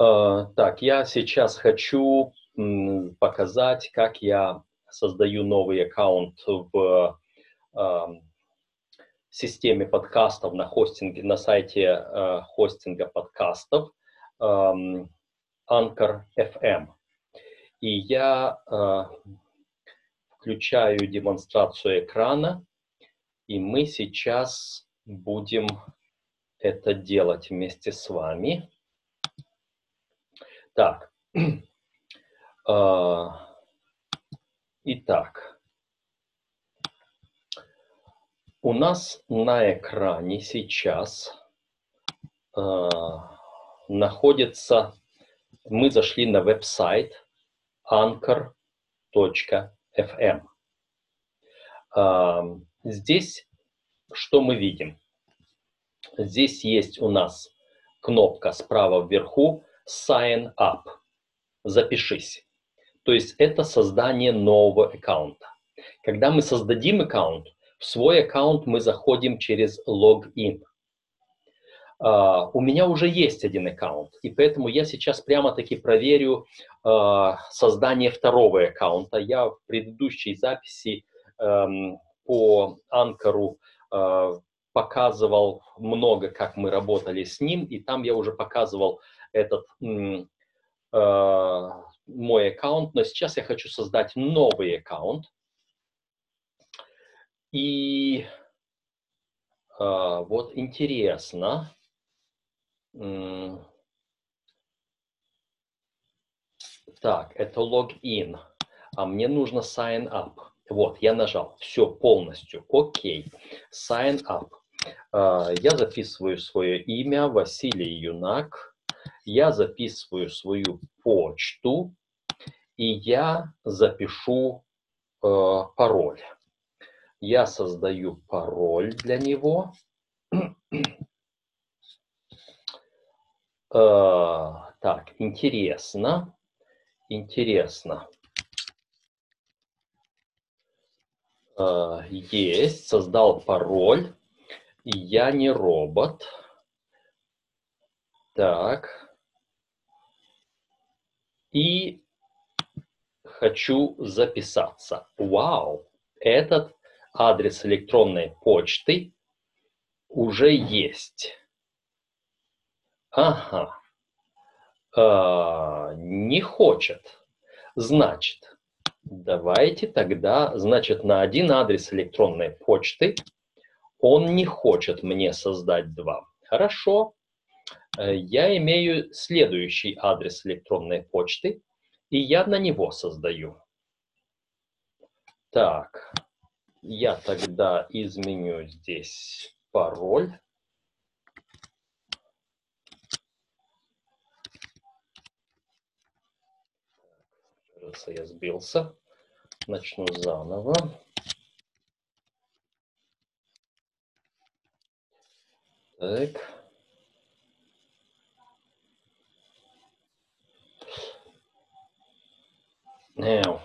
Э, так, я сейчас хочу показать, как я создаю новый аккаунт в э, системе подкастов на хостинге, на сайте э, хостинга подкастов э, Anchor FM. И я э, включаю демонстрацию экрана, и мы сейчас будем это делать вместе с вами. Так. А, итак. У нас на экране сейчас а, находится, мы зашли на веб-сайт anchor.fm. А, здесь что мы видим? Здесь есть у нас кнопка справа вверху Sign Up. Запишись. То есть это создание нового аккаунта. Когда мы создадим аккаунт, в свой аккаунт мы заходим через логин. Uh, у меня уже есть один аккаунт, и поэтому я сейчас прямо-таки проверю uh, создание второго аккаунта. Я в предыдущей записи um, по Анкару uh, показывал много, как мы работали с ним, и там я уже показывал этот э, мой аккаунт, но сейчас я хочу создать новый аккаунт. И э, вот интересно, так, это логин, а мне нужно sign up. Вот, я нажал, все полностью, окей, sign up. Э, я записываю свое имя, Василий Юнак я записываю свою почту, и я запишу э, пароль. Я создаю пароль для него. э, так, интересно. Интересно. Э, есть, создал пароль. Я не робот. Так и хочу записаться. Вау, этот адрес электронной почты уже есть. Ага. А, не хочет. Значит, давайте тогда, значит, на один адрес электронной почты он не хочет мне создать два. Хорошо. Э, я имею следующий адрес электронной почты, и я на него создаю. Так, я тогда изменю здесь пароль. Я сбился. Начну заново. Так. Now,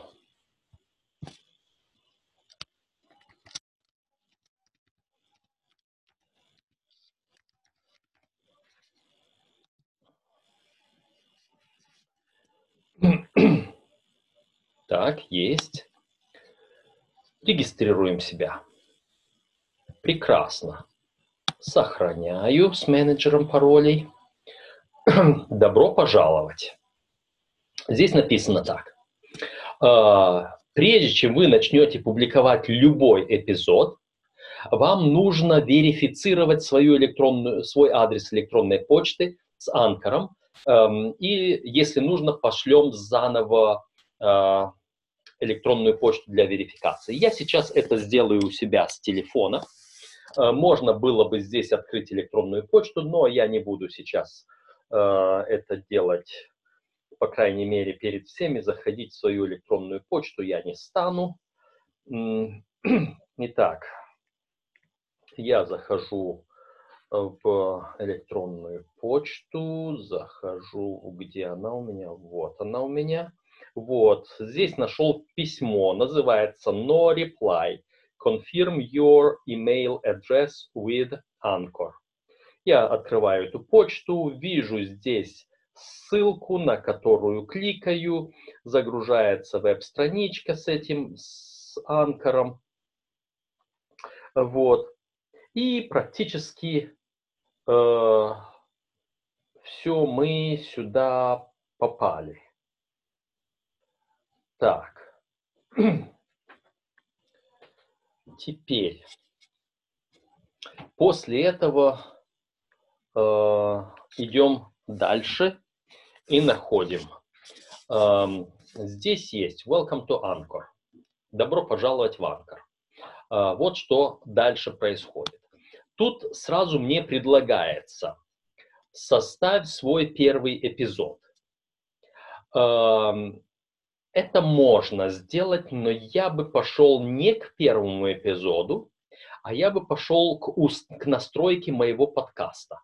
Так, есть. Регистрируем себя. Прекрасно. Сохраняю с менеджером паролей. Добро пожаловать. Здесь написано так. А, прежде чем вы начнете публиковать любой эпизод, вам нужно верифицировать свою электронную, свой адрес электронной почты с анкором. Эм, и, если нужно, пошлем заново а, электронную почту для верификации. Я сейчас это сделаю у себя с телефона. Э, можно было бы здесь открыть электронную почту, но я не буду сейчас э, это делать по крайней мере, перед всеми заходить в свою электронную почту я не стану. Итак, я захожу в электронную почту, захожу, где она у меня, вот она у меня. Вот, здесь нашел письмо, называется No Reply. Confirm your email address with Anchor. Я открываю эту почту, вижу здесь ссылку, на которую кликаю, загружается веб-страничка с этим, с анкором. Вот. И практически э, все мы сюда попали. Так. Теперь. После этого э, идем дальше и находим. Э, здесь есть Welcome to Anchor. Добро пожаловать в Anchor. Э, вот что дальше происходит. Тут сразу мне предлагается составь свой первый эпизод. Э, это можно сделать, но я бы пошел не к первому эпизоду, а я бы пошел к, уст, к настройке моего подкаста.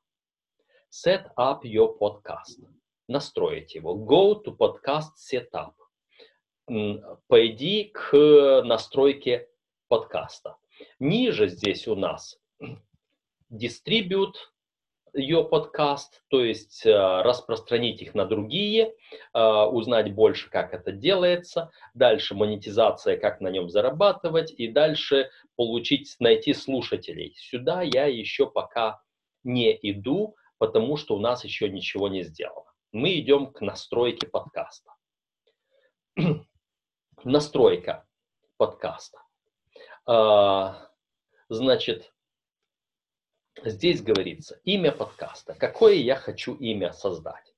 Set up your podcast. Настроить его. Go to podcast setup. Пойди к настройке подкаста. Ниже здесь у нас distribute ее подкаст, то есть э, распространить их на другие, э, узнать больше, как это делается, дальше монетизация, как на нем зарабатывать, и дальше получить, найти слушателей. Сюда я еще пока не иду, потому что у нас еще ничего не сделано. Мы идем к настройке подкаста. Настройка подкаста. Э, значит, здесь говорится имя подкаста. Какое я хочу имя создать?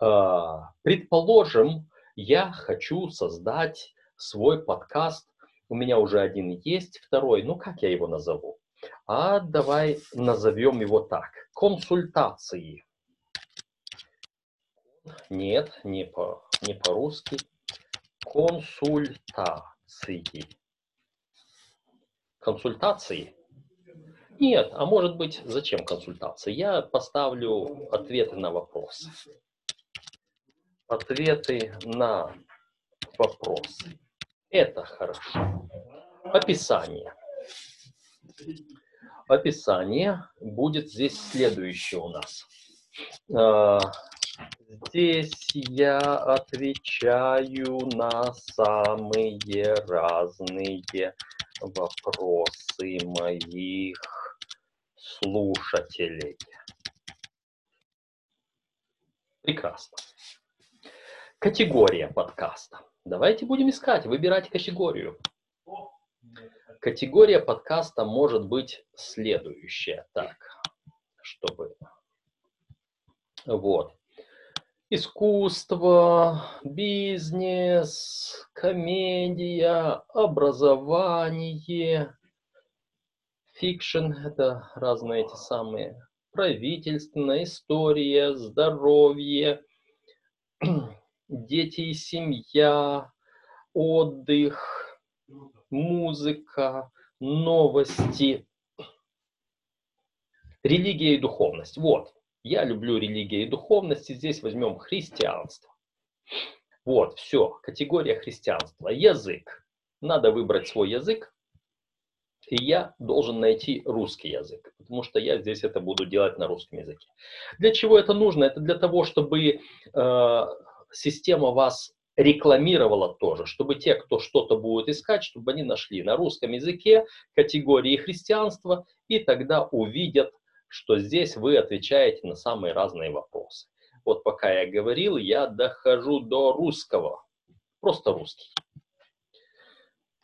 А, предположим, я хочу создать свой подкаст. У меня уже один есть, второй. Ну, как я его назову? А давай назовем его так. Консультации. Нет, не, по, не по-русски. Консультации. Консультации нет, а может быть, зачем консультация? Я поставлю ответы на вопросы. Ответы на вопросы. Это хорошо. Описание. Описание будет здесь следующее у нас. Здесь я отвечаю на самые разные вопросы моих слушателей. Прекрасно. Категория подкаста. Давайте будем искать, выбирать категорию. Категория подкаста может быть следующая. Так, чтобы... Вот. Искусство, бизнес, комедия, образование, Фикшн – это разные эти самые. Правительственная история, здоровье, дети и семья, отдых, музыка, новости, религия и духовность. Вот, я люблю религию и духовность, и здесь возьмем христианство. Вот, все, категория христианства. Язык. Надо выбрать свой язык, и я должен найти русский язык, потому что я здесь это буду делать на русском языке. Для чего это нужно? Это для того, чтобы э, система вас рекламировала тоже, чтобы те, кто что-то будет искать, чтобы они нашли на русском языке категории христианства, и тогда увидят, что здесь вы отвечаете на самые разные вопросы. Вот пока я говорил, я дохожу до русского, просто русский.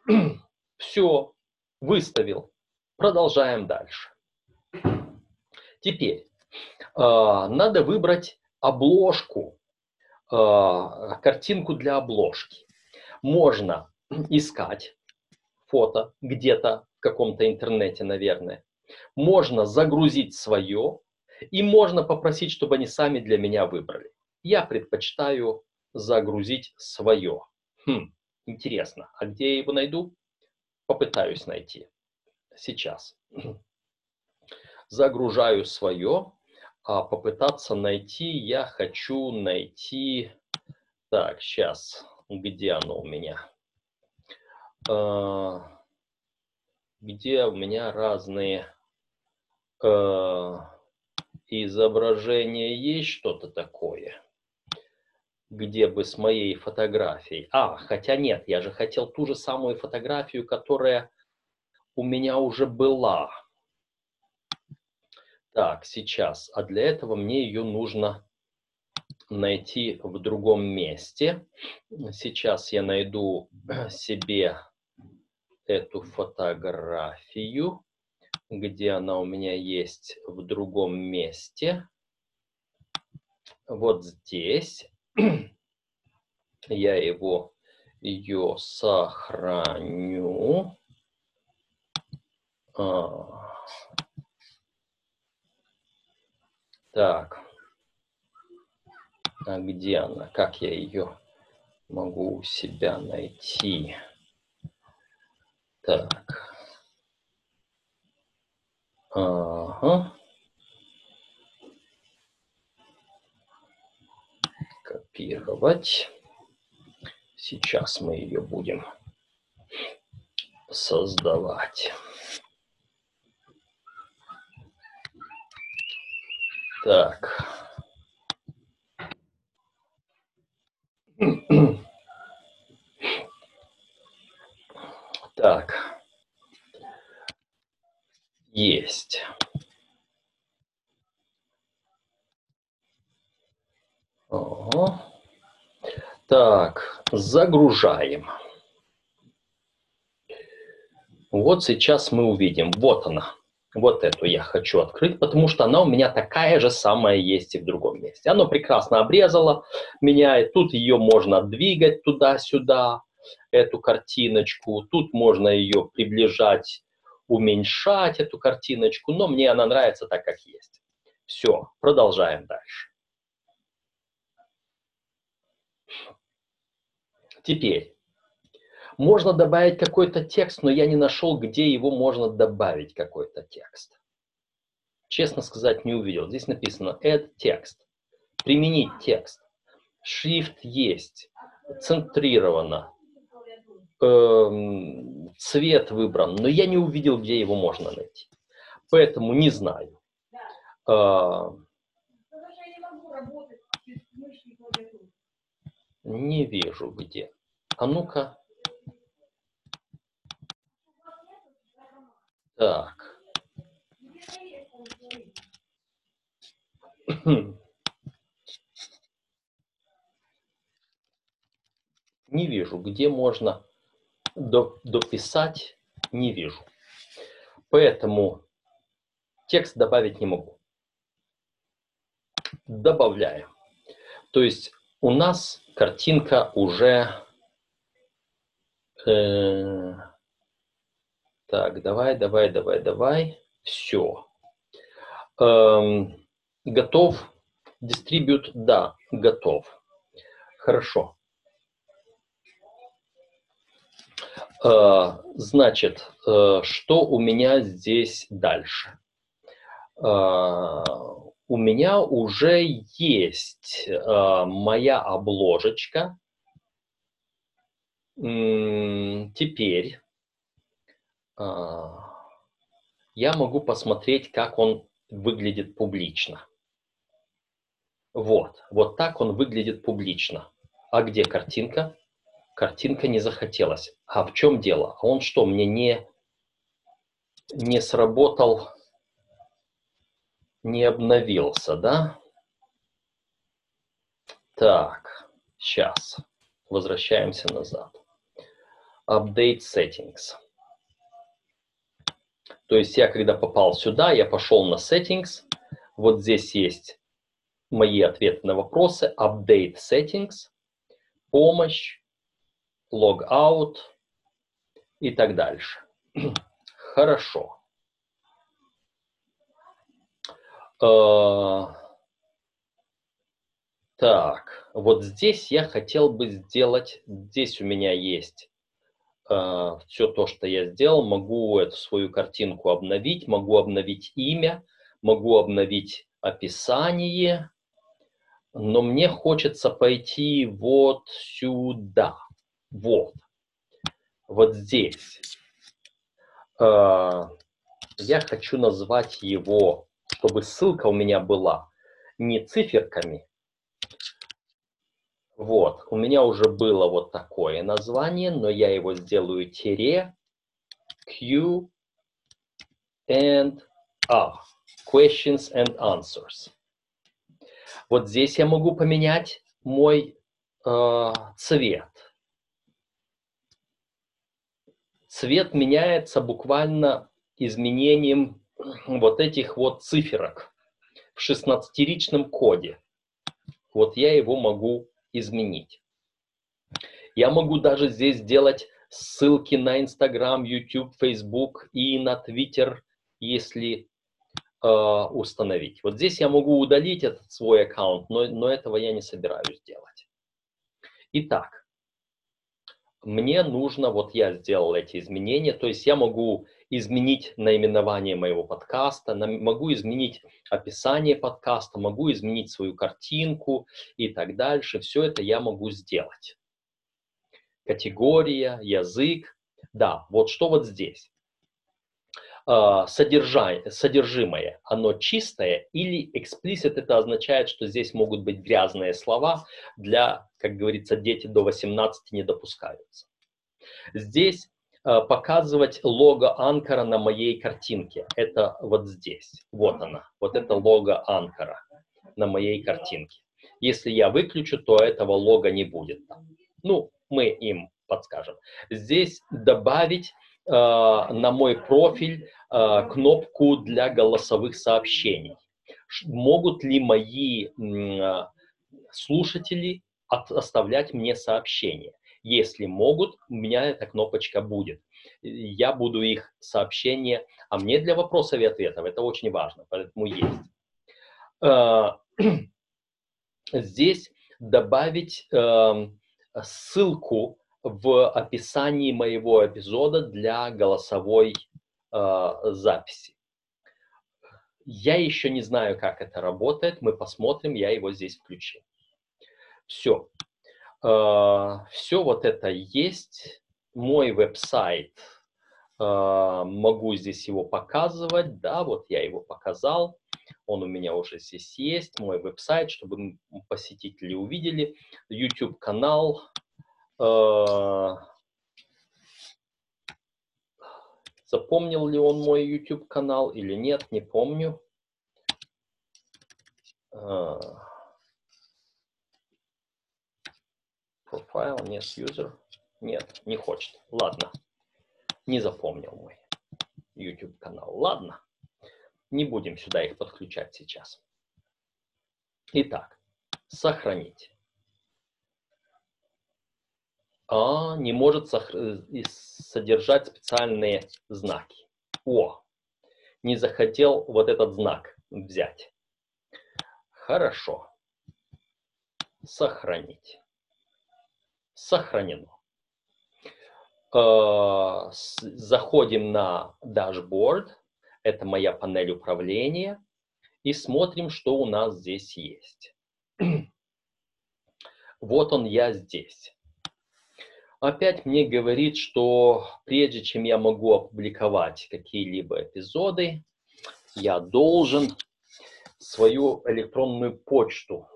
Все, Выставил. Продолжаем дальше. Теперь э, надо выбрать обложку, э, картинку для обложки. Можно искать фото где-то в каком-то интернете, наверное. Можно загрузить свое, и можно попросить, чтобы они сами для меня выбрали. Я предпочитаю загрузить свое. Хм, интересно, а где я его найду? попытаюсь найти сейчас. Загружаю свое, а попытаться найти я хочу найти... Так, сейчас, где оно у меня? А, где у меня разные а, изображения есть что-то такое? где бы с моей фотографией. А, хотя нет, я же хотел ту же самую фотографию, которая у меня уже была. Так, сейчас. А для этого мне ее нужно найти в другом месте. Сейчас я найду себе эту фотографию, где она у меня есть в другом месте. Вот здесь я его ее сохраню. А. Так. А где она? Как я ее могу у себя найти? Так. Ага. Копировать. Сейчас мы ее будем создавать. Так. Есть. Ого. Так, загружаем. Вот сейчас мы увидим. Вот она. Вот эту я хочу открыть, потому что она у меня такая же самая есть и в другом месте. Оно прекрасно обрезало меня, и тут ее можно двигать туда-сюда, эту картиночку. Тут можно ее приближать, уменьшать, эту картиночку, но мне она нравится так, как есть. Все, продолжаем дальше. Теперь, можно добавить какой-то текст, но я не нашел, где его можно добавить, какой-то текст. Честно сказать, не увидел. Здесь написано add текст. Применить текст. Шрифт есть. Центрировано. Эм, цвет выбран. Но я не увидел, где его можно найти. Поэтому не знаю. Э, не вижу где. А ну-ка. Так. Не вижу, где можно дописать, не вижу. Поэтому текст добавить не могу. Добавляю. То есть у нас картинка уже э, так, давай, давай, давай, давай. Все. Эм, готов. Дистрибьют, да, готов. Хорошо. Э, значит, э, что у меня здесь дальше? Э, у меня уже есть э, моя обложечка. Теперь а, я могу посмотреть, как он выглядит публично. Вот, вот так он выглядит публично. А где картинка? Картинка не захотелась. А в чем дело? А он что, мне не, не сработал, не обновился, да? Так, сейчас. Возвращаемся назад. Update settings. То есть я, когда попал сюда, я пошел на Settings. Вот здесь есть мои ответы на вопросы. Update Settings, помощь, Logout и так дальше. Хорошо. Uh, так, вот здесь я хотел бы сделать, здесь у меня есть э, все то, что я сделал, могу эту свою картинку обновить, могу обновить имя, могу обновить описание, но мне хочется пойти вот сюда, вот, вот здесь. Э, я хочу назвать его, чтобы ссылка у меня была не циферками, Вот, у меня уже было вот такое название, но я его сделаю тире Q and A. Questions and answers. Вот здесь я могу поменять мой э, цвет. Цвет меняется буквально изменением вот этих вот циферок в 16-ричном коде. Вот я его могу изменить. Я могу даже здесь сделать ссылки на Instagram, YouTube, Facebook и на Twitter, если э, установить. Вот здесь я могу удалить этот свой аккаунт, но, но этого я не собираюсь делать. Итак, мне нужно, вот я сделал эти изменения, то есть я могу изменить наименование моего подкаста, могу изменить описание подкаста, могу изменить свою картинку и так дальше. Все это я могу сделать. Категория, язык. Да, вот что вот здесь. А, содержание, содержимое, оно чистое или explicit, это означает, что здесь могут быть грязные слова, для, как говорится, дети до 18 не допускаются. Здесь Э, показывать лого анкора на моей картинке. Это вот здесь. Вот она. Вот это лого анкора на моей картинке. Если я выключу, то этого лога не будет. Ну, мы им подскажем. Здесь добавить э, на мой профиль э, кнопку для голосовых сообщений. Могут ли мои э, слушатели оставлять мне сообщения? Если могут, у меня эта кнопочка будет. Я буду их сообщения, а мне для вопросов и ответов это очень важно, поэтому есть. А, здесь добавить эм, ссылку в описании моего эпизода для голосовой э, записи. Я еще не знаю, как это работает. Мы посмотрим, я его здесь включил. Все. А, все вот это есть. Мой веб-сайт, а, могу здесь его показывать, да, вот я его показал. Он у меня уже здесь есть, мой веб-сайт, чтобы посетители увидели. YouTube-канал. А, запомнил ли он мой YouTube-канал или нет, не помню. Profile, нет, user. Нет, не хочет. Ладно. Не запомнил мой YouTube канал. Ладно. Не будем сюда их подключать сейчас. Итак, сохранить. А, не может содержать специальные знаки. О, не захотел вот этот знак взять. Хорошо. Сохранить сохранено. Э, заходим на дашборд, это моя панель управления, и смотрим, что у нас здесь есть. Вот он я здесь. Опять мне говорит, что прежде чем я могу опубликовать какие-либо эпизоды, я должен свою электронную почту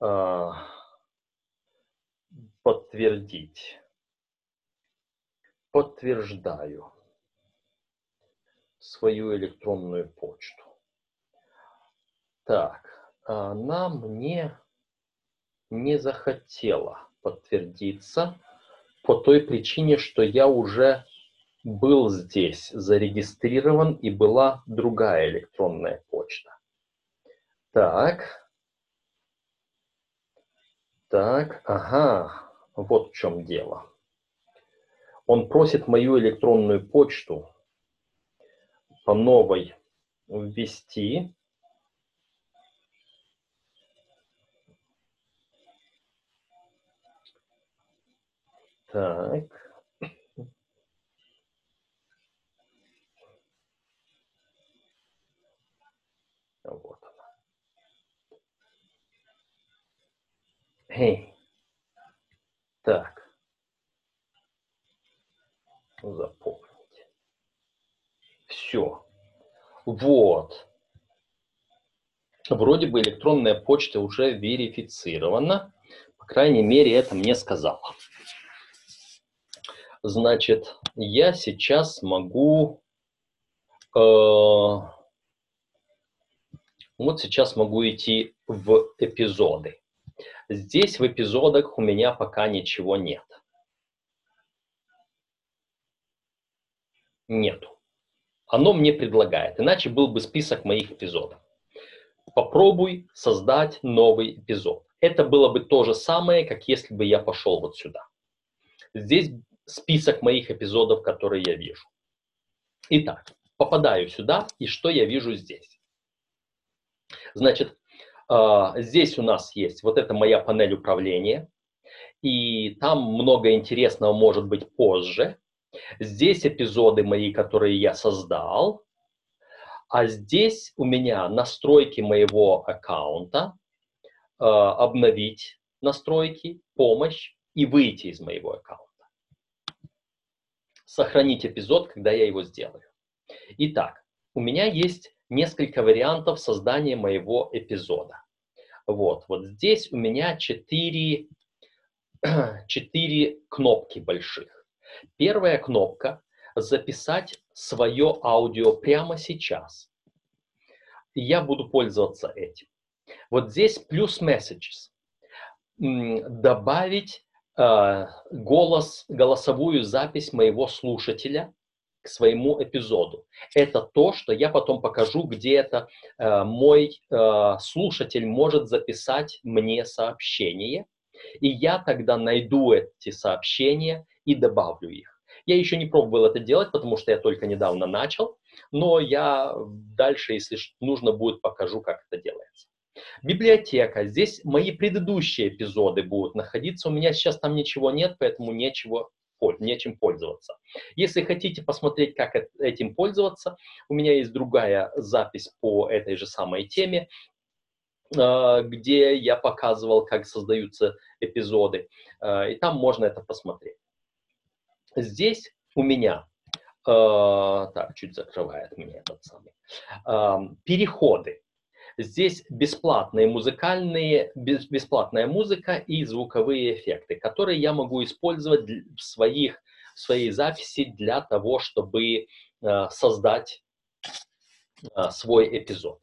э, подтвердить. Подтверждаю свою электронную почту. Так, она мне не захотела подтвердиться по той причине, что я уже был здесь зарегистрирован и была другая электронная почта. Так. Так, ага. Вот в чем дело. Он просит мою электронную почту по новой ввести. Так. Вот она. Hey. Так. Запомните. Все. Вот. Вроде бы электронная почта уже верифицирована. По крайней мере, это мне сказала. Значит, я сейчас могу... Э, вот сейчас могу идти в эпизоды. Здесь в эпизодах у меня пока ничего нет. Нету. Оно мне предлагает, иначе был бы список моих эпизодов. Попробуй создать новый эпизод. Это было бы то же самое, как если бы я пошел вот сюда. Здесь список моих эпизодов, которые я вижу. Итак, попадаю сюда, и что я вижу здесь? Значит, а, здесь у нас есть вот эта моя панель управления, и там много интересного может быть позже. Здесь эпизоды мои, которые я создал, а здесь у меня настройки моего аккаунта, а, обновить настройки, помощь и выйти из моего аккаунта. Сохранить эпизод, когда я его сделаю. Итак, у меня есть несколько вариантов создания моего эпизода. Вот, вот здесь у меня четыре, четыре кнопки больших. Первая кнопка – записать свое аудио прямо сейчас. Я буду пользоваться этим. Вот здесь плюс messages. Добавить голос, голосовую запись моего слушателя к своему эпизоду. Это то, что я потом покажу, где это э, мой э, слушатель может записать мне сообщение, и я тогда найду эти сообщения и добавлю их. Я еще не пробовал это делать, потому что я только недавно начал, но я дальше, если нужно будет, покажу, как это делается. Библиотека. Здесь мои предыдущие эпизоды будут находиться. У меня сейчас там ничего нет, поэтому нечего нечем пользоваться. Если хотите посмотреть, как этим пользоваться, у меня есть другая запись по этой же самой теме, а, где я показывал, как создаются эпизоды, а, и там можно это посмотреть. Здесь у меня, а, так, чуть закрывает меня этот самый, переходы. Здесь бесплатные музыкальные, бесплатная музыка и звуковые эффекты, которые я могу использовать в, своих, в своей записи для того, чтобы э, создать э, свой эпизод.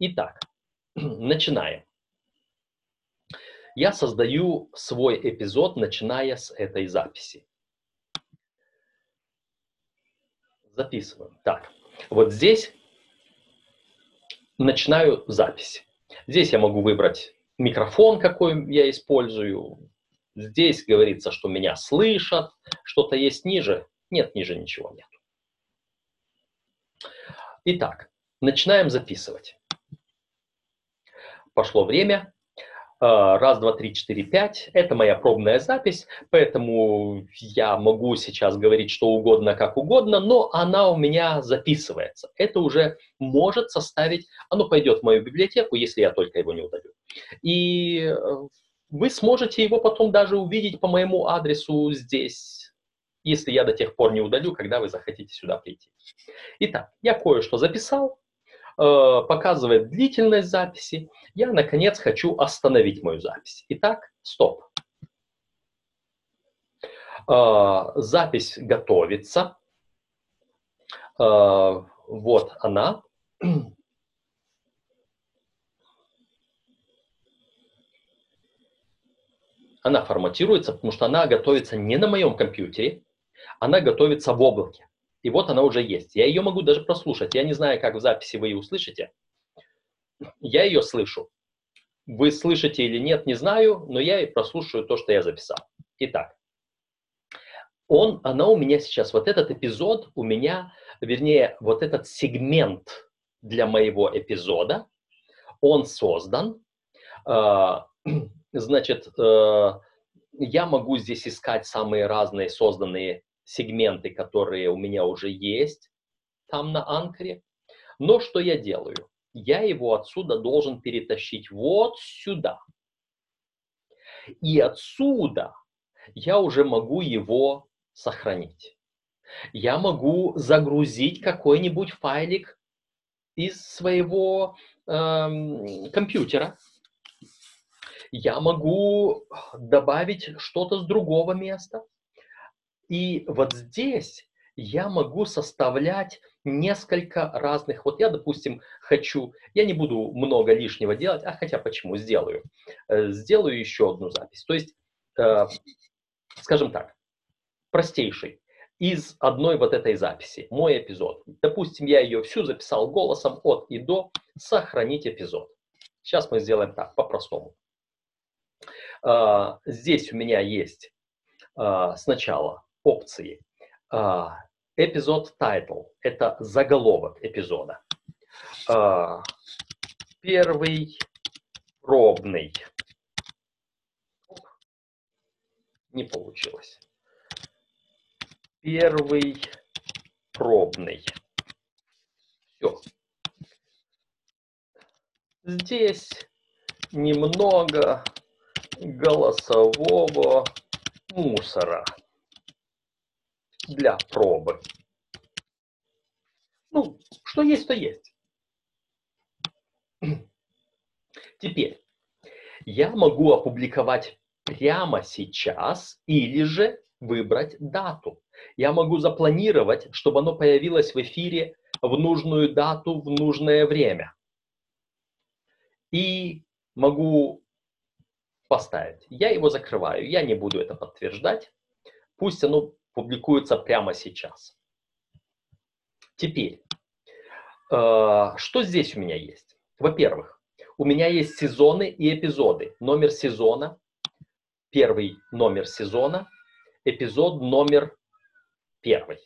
Итак, начинаем. Я создаю свой эпизод, начиная с этой записи. Записываем. Так, вот здесь начинаю запись. Здесь я могу выбрать микрофон, какой я использую. Здесь говорится, что меня слышат. Что-то есть ниже? Нет, ниже ничего нет. Итак, начинаем записывать. Пошло время. А, раз, два, три, четыре, пять. Это моя пробная запись, поэтому я могу сейчас говорить что угодно, как угодно, но она у меня записывается. Это уже может составить, оно пойдет в мою библиотеку, если я только его не удалю. И э, вы сможете его потом даже увидеть по моему адресу здесь, если я до тех пор не удалю, когда вы захотите сюда прийти. Итак, я кое-что записал, Э, показывает длительность записи, я, наконец, хочу остановить мою запись. Итак, стоп. Э, запись готовится. Э, вот она. Она форматируется, потому что она готовится не на моем компьютере, она готовится в облаке. И вот она уже есть. Я ее могу даже прослушать. Я не знаю, как в записи вы ее услышите. Я ее слышу. Вы слышите или нет, не знаю, но я и прослушаю то, что я записал. Итак, он, она у меня сейчас, вот этот эпизод у меня, вернее, вот этот сегмент для моего эпизода, он создан. А, значит, э, я могу здесь искать самые разные созданные сегменты, которые у меня уже есть там на анкере. Но что я делаю? Я его отсюда должен перетащить вот сюда. И отсюда я уже могу его сохранить. Я могу загрузить какой-нибудь файлик из своего эм, компьютера. Я могу добавить что-то с другого места. И вот здесь я могу составлять несколько разных. Вот я, допустим, хочу, я не буду много лишнего делать, а хотя почему, сделаю. Э, сделаю еще одну запись. То есть, э, скажем так, простейший из одной вот этой записи, мой эпизод. Допустим, я ее всю записал голосом от и до, сохранить эпизод. Сейчас мы сделаем так, по-простому. А, здесь у меня есть а, сначала опции. А, эпизод title – это заголовок эпизода. Первый пробный. Не получилось первый пробный. Все. Здесь немного голосового мусора для пробы. Ну, что есть, то есть. Теперь я могу опубликовать прямо сейчас или же выбрать дату. Я могу запланировать, чтобы оно появилось в эфире в нужную дату, в нужное время. И могу поставить. Я его закрываю, я не буду это подтверждать. Пусть оно публикуется прямо сейчас. Теперь, э, что здесь у меня есть? Во-первых, у меня есть сезоны и эпизоды. Номер сезона, первый номер сезона, эпизод номер первый.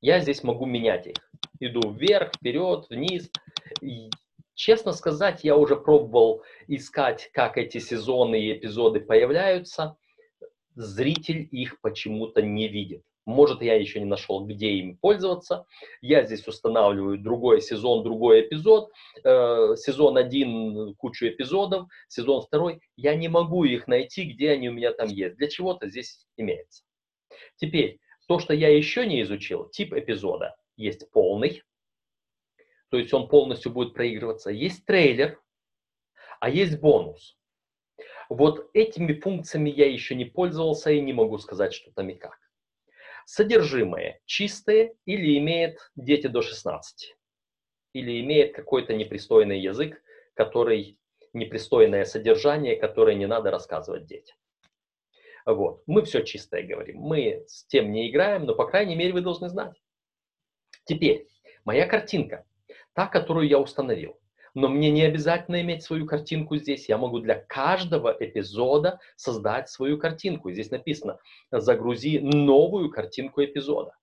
Я здесь могу менять их. Иду вверх, вперед, вниз. Честно сказать, я уже пробовал искать, как эти сезоны и эпизоды появляются. Зритель их почему-то не видит. Может, я еще не нашел, где им пользоваться. Я здесь устанавливаю другой сезон, другой эпизод. Э, сезон один, кучу эпизодов. Сезон второй. Я не могу их найти, где они у меня там есть. Для чего-то здесь имеется. Теперь, то, что я еще не изучил, тип эпизода. Есть полный, то есть он полностью будет проигрываться. Есть трейлер, а есть бонус. Вот этими функциями я еще не пользовался и не могу сказать, что там и как. Содержимое чистое или имеет дети до 16, или имеет какой-то непристойный язык, который непристойное содержание, которое не надо рассказывать детям. Вот. Мы все чистое говорим. Мы с тем не играем, но, по крайней мере, вы должны знать. Теперь, моя картинка, та, которую я установил. Но мне не обязательно иметь свою картинку здесь. Я могу для каждого эпизода создать свою картинку. Здесь написано, загрузи новую картинку эпизода.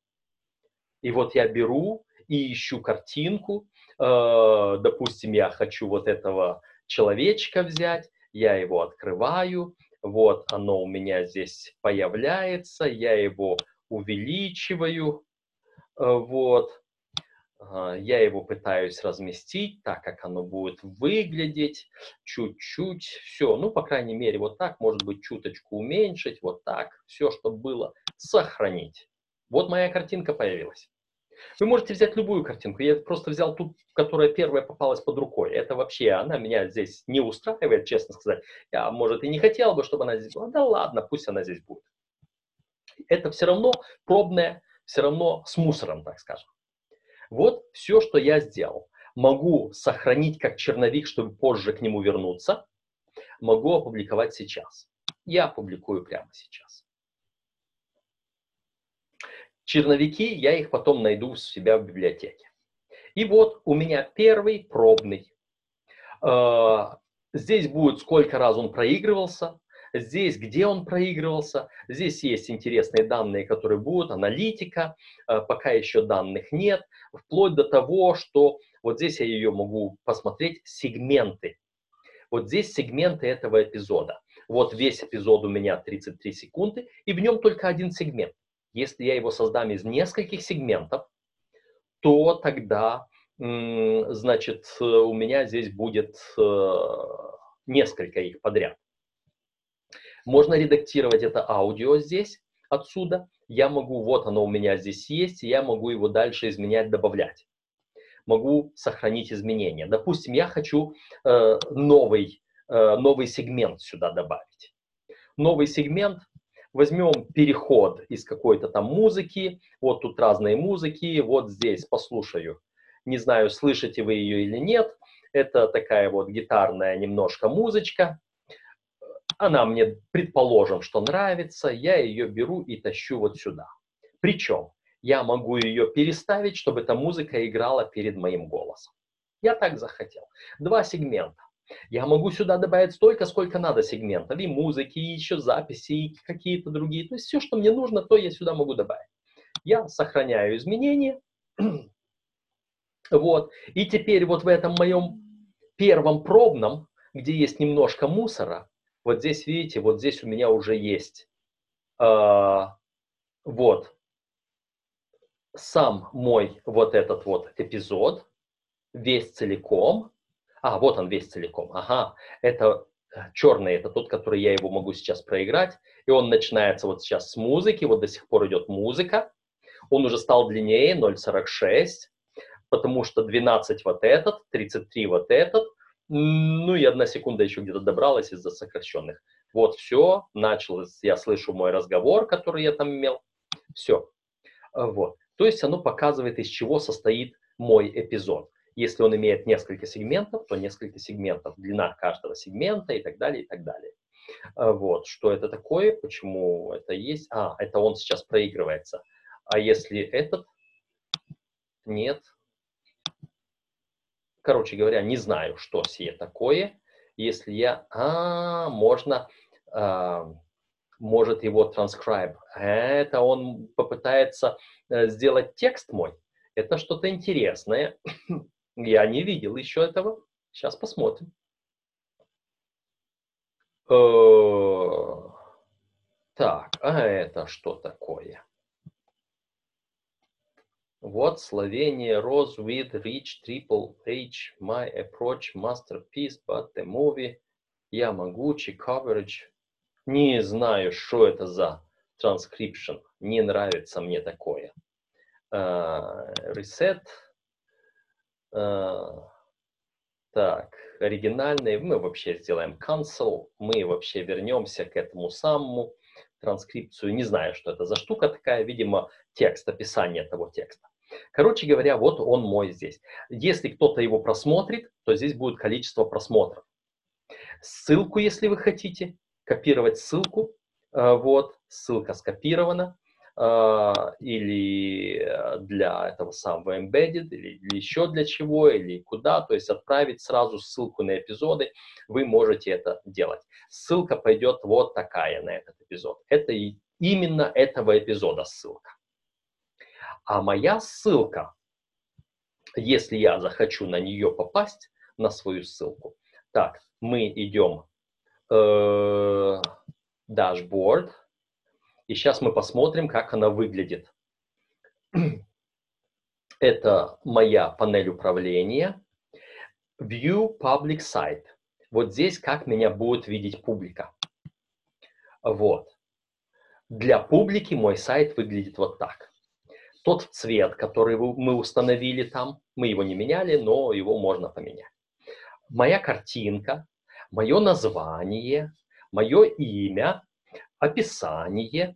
И вот я беру и ищу картинку. Э, допустим, я хочу вот этого человечка взять. Я его открываю, вот оно у меня здесь появляется, я его увеличиваю, э, вот, я его пытаюсь разместить так, как оно будет выглядеть, чуть-чуть, все, ну, по крайней мере, вот так, может быть, чуточку уменьшить, вот так, все, что было, сохранить. Вот моя картинка появилась. Вы можете взять любую картинку. Я просто взял ту, которая первая попалась под рукой. Это вообще, она меня здесь не устраивает, честно сказать. Я, может, и не хотел бы, чтобы она здесь была. Да ладно, пусть она здесь будет. Это все равно пробное, все равно с мусором, так скажем. Вот все, что я сделал. Могу сохранить как черновик, чтобы позже к нему вернуться. Могу опубликовать сейчас. Я опубликую прямо сейчас. Черновики, я их потом найду у себя в библиотеке. И вот у меня первый пробный. А, здесь будет, сколько раз он проигрывался, здесь, где он проигрывался, здесь есть интересные данные, которые будут, аналитика, а, пока еще данных нет, вплоть до того, что вот здесь я ее могу посмотреть, сегменты. Вот здесь сегменты этого эпизода. Вот весь эпизод у меня 33 секунды, и в нем только один сегмент. Если я его создам из нескольких сегментов, то тогда, значит, у меня здесь будет э, несколько их подряд. Можно редактировать это аудио здесь, отсюда. Я могу, вот оно у меня здесь есть, я могу его дальше изменять, добавлять. Могу сохранить изменения. Допустим, я хочу э, новый, э, новый сегмент сюда добавить. Новый сегмент, возьмем переход из какой-то там музыки, вот тут разные музыки, вот здесь послушаю. Не знаю, слышите вы ее или нет, это такая вот гитарная немножко музычка. Она мне, предположим, что нравится, я ее беру и тащу вот сюда. Причем я могу ее переставить, чтобы эта музыка играла перед моим голосом. Я так захотел. Два сегмента. Я могу сюда добавить столько, сколько надо сегментов, и музыки, и еще записи, и какие-то другие. То есть все, что мне нужно, то я сюда могу добавить. Я сохраняю изменения. Вот. И теперь вот в этом моем первом пробном, где есть немножко мусора, вот здесь, видите, вот здесь у меня уже есть э, вот сам мой вот этот вот эпизод, весь целиком. А, вот он весь целиком. Ага, это э, черный, это тот, который я его могу сейчас проиграть. И он начинается вот сейчас с музыки, вот до сих пор идет музыка. Он уже стал длиннее, 0,46, потому что 12 вот этот, 33 вот этот, ну и одна секунда еще где-то добралась из-за сокращенных. Вот все, началось, я слышу мой разговор, который я там имел. Все. Вот. То есть оно показывает, из чего состоит мой эпизод. Если он имеет несколько сегментов, то несколько сегментов, длина каждого сегмента и так далее, и так далее. А, вот, что это такое, почему это есть. А, это он сейчас проигрывается. А если этот, нет. Короче говоря, не знаю, что сие такое. Если я, а, можно, а, может его transcribe. Это он попытается э, сделать текст мой. Это что-то интересное. Я не видел еще этого. Сейчас посмотрим. Э, так, а это что такое? Вот Словения, Rose with Rich Triple H, My Approach, Masterpiece, but the movie, Ямагучи, Coverage. Не знаю, что это за transcription. Не нравится мне такое. Uh, reset. Э, так, оригинальный. Мы вообще сделаем cancel. Мы вообще вернемся к этому самому транскрипцию. Не знаю, что это за штука такая. Видимо, текст, описание того текста. Короче говоря, вот он мой здесь. Если кто-то его просмотрит, то здесь будет количество просмотров. Ссылку, если вы хотите, копировать ссылку. Э, вот, ссылка скопирована. А, или э, для этого самого embedded, или, еще для чего, или куда, то есть отправить сразу ссылку на эпизоды, вы можете это делать. Ссылка пойдет вот такая на этот эпизод. Это именно этого эпизода ссылка. А моя ссылка, если я захочу на нее попасть, на свою ссылку, так, мы идем э, dashboard, и сейчас мы посмотрим, как она выглядит. Это моя панель управления. View Public Site. Вот здесь как меня будет видеть публика. Вот. Для публики мой сайт выглядит вот так. Тот цвет, который мы установили там, мы его не меняли, но его можно поменять. Моя картинка, мое название, мое имя, описание.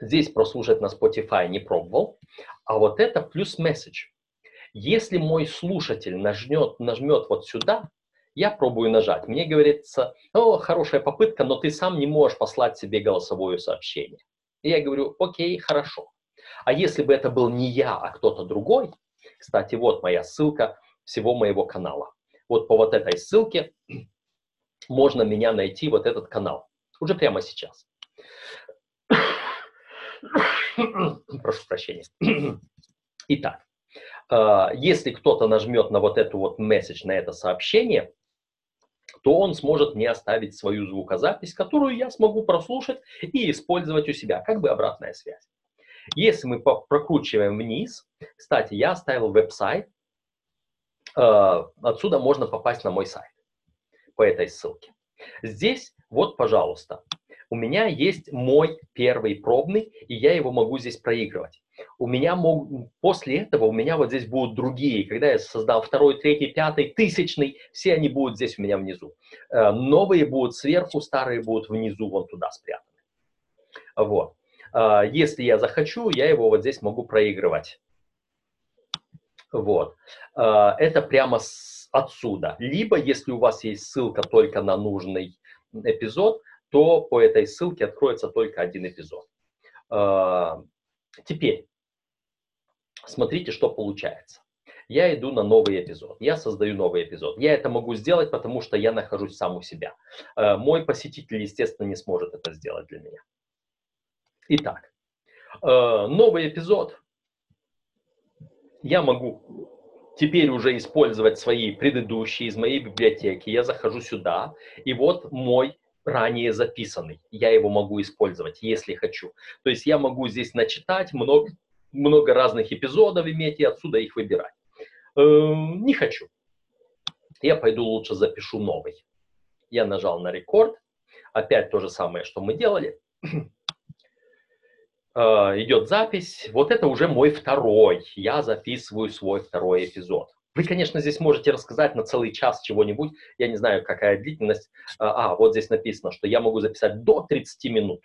Здесь прослушать на Spotify не пробовал. А вот это плюс месседж. Если мой слушатель нажмет, нажмет вот сюда, я пробую нажать. Мне говорится, о, хорошая попытка, но ты сам не можешь послать себе голосовое сообщение. И я говорю, окей, хорошо. А если бы это был не я, а кто-то другой, кстати, вот моя ссылка всего моего канала. Вот по вот этой ссылке можно меня найти, вот этот канал. Уже прямо сейчас. Прошу прощения. Итак, а, если кто-то нажмет на вот эту вот месседж, на это сообщение, то он сможет мне оставить свою звукозапись, которую я смогу прослушать и использовать у себя, как бы обратная связь. Если мы прокручиваем вниз, кстати, я оставил веб-сайт, а, отсюда можно попасть на мой сайт по этой ссылке. Здесь вот, пожалуйста, у меня есть мой первый пробный, и я его могу здесь проигрывать. У меня мог, после этого у меня вот здесь будут другие. Когда я создам второй, третий, пятый, тысячный, все они будут здесь у меня внизу. Э, новые будут сверху, старые будут внизу, вон туда спрятаны. Вот. Э, если я захочу, я его вот здесь могу проигрывать. Вот. Э, это прямо отсюда. Либо, если у вас есть ссылка только на нужный эпизод, то по этой ссылке откроется только один эпизод. А, теперь, смотрите, что получается. Я иду на новый эпизод, я создаю новый эпизод. Я это могу сделать, потому что я нахожусь сам у себя. А, мой посетитель, естественно, не сможет это сделать для меня. Итак, а, новый эпизод. Я могу теперь уже использовать свои предыдущие из моей библиотеки. Я захожу сюда, и вот мой ранее записанный. Я его могу использовать, если хочу. То есть я могу здесь начитать много, много разных эпизодов иметь и отсюда их выбирать. Э, не хочу. Я пойду лучше запишу новый. Я нажал на рекорд. Опять то же самое, что мы делали. Э, идет запись. Вот это уже мой второй. Я записываю свой второй эпизод. Вы, конечно, здесь можете рассказать на целый час чего-нибудь. Я не знаю, какая длительность. А, а, вот здесь написано, что я могу записать до 30 минут.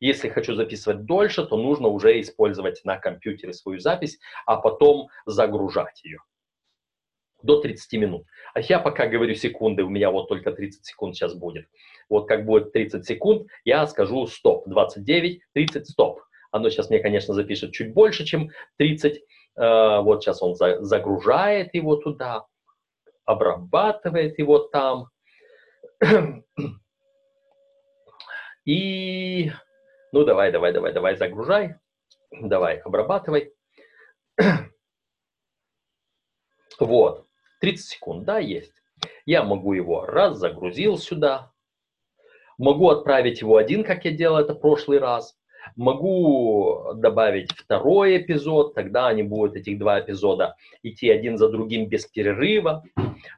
Если хочу записывать дольше, то нужно уже использовать на компьютере свою запись, а потом загружать ее. До 30 минут. А я пока говорю секунды, у меня вот только 30 секунд сейчас будет. Вот как будет 30 секунд, я скажу стоп. 29, 30, стоп. Оно сейчас мне, конечно, запишет чуть больше, чем 30 Э, вот сейчас он загружает его туда, обрабатывает его там. И, ну давай, давай, давай, давай, загружай, давай, обрабатывай. Вот, 30 секунд, да, есть. Я могу его раз, загрузил сюда. Могу отправить его один, как я делал это в прошлый раз. Могу добавить второй эпизод, тогда они будут, этих два эпизода, идти один за другим без перерыва.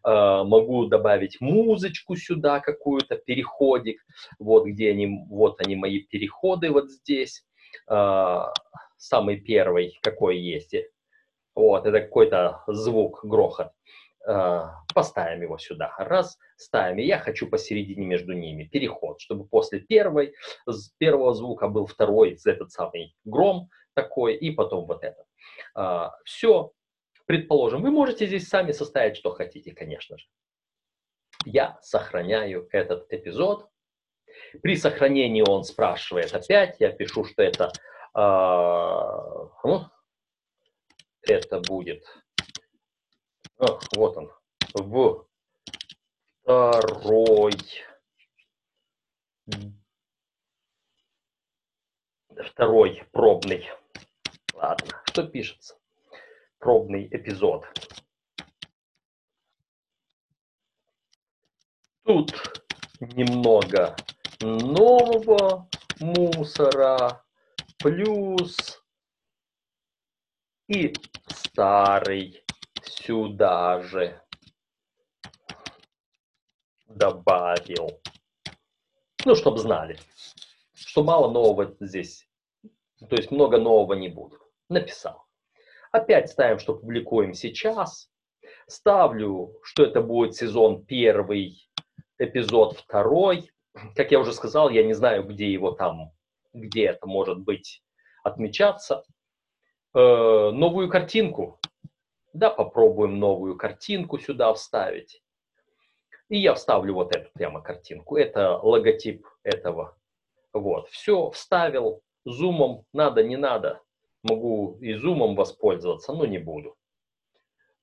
Э, могу добавить музычку сюда какую-то, переходик, вот где они, вот они мои переходы вот здесь. Э, самый первый, какой есть. Вот, это какой-то звук, грохот. Э, поставим его сюда. Раз, ставим. И я хочу посередине между ними переход, чтобы после первой, первого звука был второй, этот самый гром такой, и потом вот этот. А, Все, предположим, вы можете здесь сами составить, что хотите, конечно же. Я сохраняю этот эпизод. При сохранении он спрашивает опять, я пишу, что это, э, это будет Ах, вот он. В второй второй пробный. Ладно, что пишется? Пробный эпизод. Тут немного нового мусора плюс и старый сюда же добавил. Ну, чтобы знали, что мало нового здесь. То есть много нового не будет. Написал. Опять ставим, что публикуем сейчас. Ставлю, что это будет сезон первый, эпизод второй. Как я уже сказал, я не знаю, где его там, где это может быть отмечаться. Э, новую картинку да, попробуем новую картинку сюда вставить. И я вставлю вот эту прямо картинку. Это логотип этого. Вот, все, вставил. Зумом надо, не надо. Могу и зумом воспользоваться, но не буду.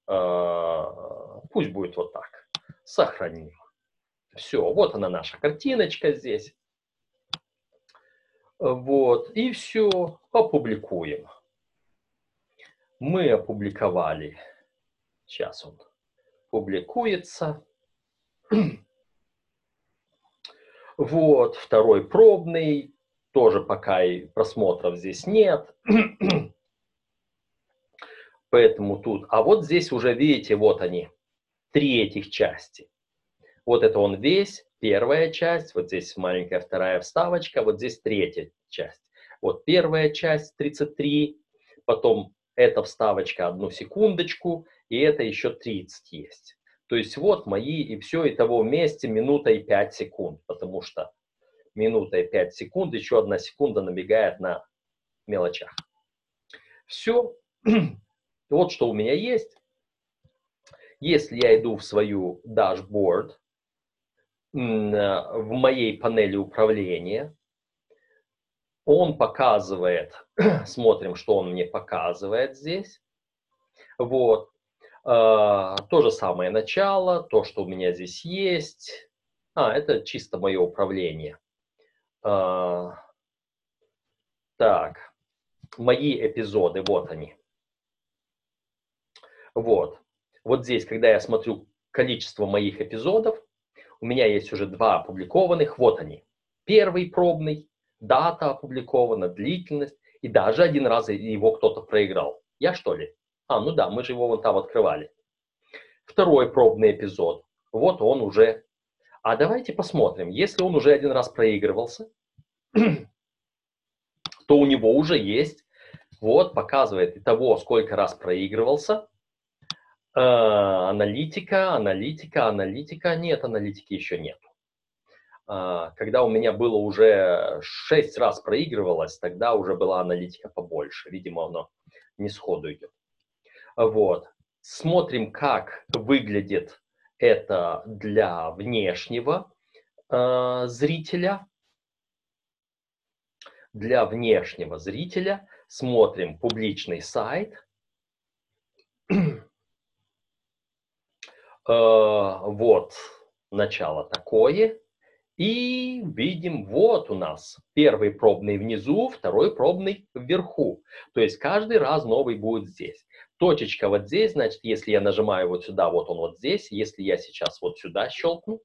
А, пусть будет вот так. Сохраним. Все, вот она наша картиночка здесь. Вот, и все, опубликуем мы опубликовали. Сейчас он публикуется. Вот, второй пробный, тоже пока и просмотров здесь нет. Поэтому тут, а вот здесь уже видите, вот они, три этих части. Вот это он весь, первая часть, вот здесь маленькая вторая вставочка, вот здесь третья часть. Вот первая часть 33, потом эта вставочка одну секундочку, и это еще 30 есть. То есть вот мои, и все, и того вместе минута и 5 секунд, потому что минута и 5 секунд, еще одна секунда набегает на мелочах. Все. Вот что у меня есть. Если я иду в свою дашборд, в моей панели управления, он показывает, смотрим, что он мне показывает здесь. Вот. А, то же самое начало, то, что у меня здесь есть. А, это чисто мое управление. А, так, мои эпизоды, вот они. Вот. Вот здесь, когда я смотрю количество моих эпизодов, у меня есть уже два опубликованных, вот они. Первый пробный, дата опубликована, длительность, и даже один раз его кто-то проиграл. Я что ли? А, ну да, мы же его вон там открывали. Второй пробный эпизод. Вот он уже. А давайте посмотрим. Если он уже один раз проигрывался, то у него уже есть, вот, показывает и того, сколько раз проигрывался. Э, аналитика, аналитика, аналитика. Нет, аналитики еще нет. Э, когда у меня было уже 6 раз проигрывалось, тогда уже была аналитика побольше. Видимо, оно не сходу идет. Вот. Смотрим, как выглядит это для внешнего э, зрителя. Для внешнего зрителя смотрим публичный сайт. э, вот начало такое. И видим, вот у нас первый пробный внизу, второй пробный вверху. То есть каждый раз новый будет здесь. Точечка вот здесь, значит, если я нажимаю вот сюда, вот он вот здесь. Если я сейчас вот сюда щелкну,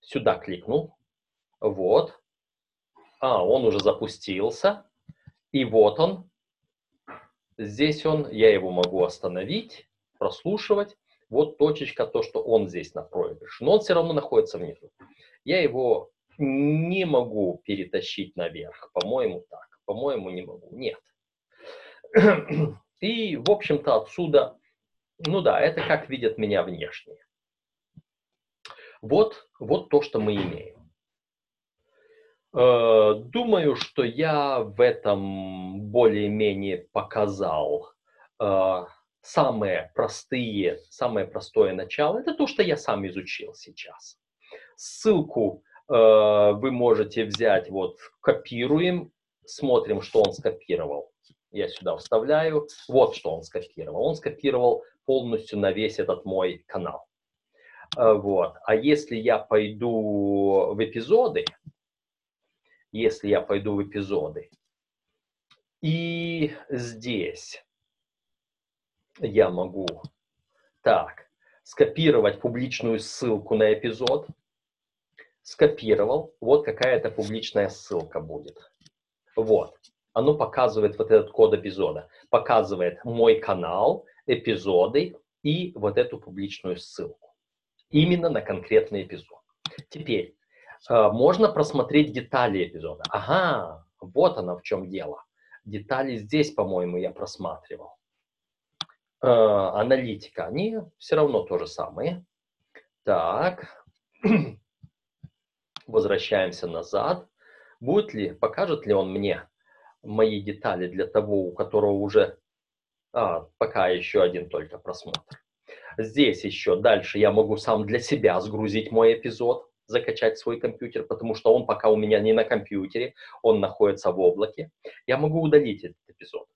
сюда кликну, вот. А, он уже запустился. И вот он. Здесь он, я его могу остановить, прослушивать. Вот точечка, то, что он здесь на проигрыше. Но он все равно находится внизу я его не могу перетащить наверх. По-моему, так. По-моему, не могу. Нет. И, в общем-то, отсюда, ну да, это как видят меня внешне. Вот, вот то, что мы имеем. Э, думаю, что я в этом более-менее показал э, самые простые, самое простое начало. Это то, что я сам изучил сейчас. Ссылку э, вы можете взять, вот, копируем, смотрим, что он скопировал. Я сюда вставляю. Вот что он скопировал. Он скопировал полностью на весь этот мой канал. Э, вот. А если я пойду в эпизоды, если я пойду в эпизоды, и здесь я могу так, скопировать публичную ссылку на эпизод, скопировал, вот какая-то публичная ссылка будет. Вот. Оно показывает вот этот код эпизода. Показывает мой канал, эпизоды и вот эту публичную ссылку. Именно на конкретный эпизод. Теперь, э, можно просмотреть детали эпизода. Ага, вот оно в чем дело. Детали здесь, по-моему, я просматривал. Э, аналитика, они все равно то же самое. Так. возвращаемся назад. Будет ли, покажет ли он мне мои детали для того, у которого уже а, пока еще один только просмотр. Здесь еще дальше я могу сам для себя сгрузить мой эпизод, закачать свой компьютер, потому что он пока у меня не на компьютере, он находится в облаке. Я могу удалить этот эпизод.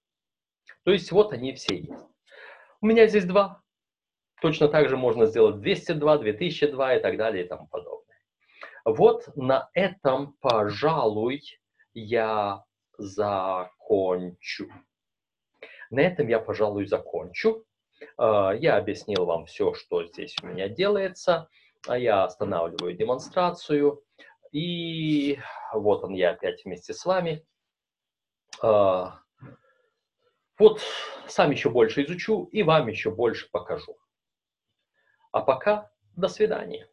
То есть вот они все есть. У меня здесь два. Точно так же можно сделать 202, 2002 и так далее и тому подобное. Вот на этом, пожалуй, я закончу. На этом я, пожалуй, закончу. А, я объяснил вам все, что здесь у меня делается. А я останавливаю демонстрацию. И вот он, я опять вместе с вами. Вот сам еще больше изучу и вам еще больше покажу. А пока до свидания.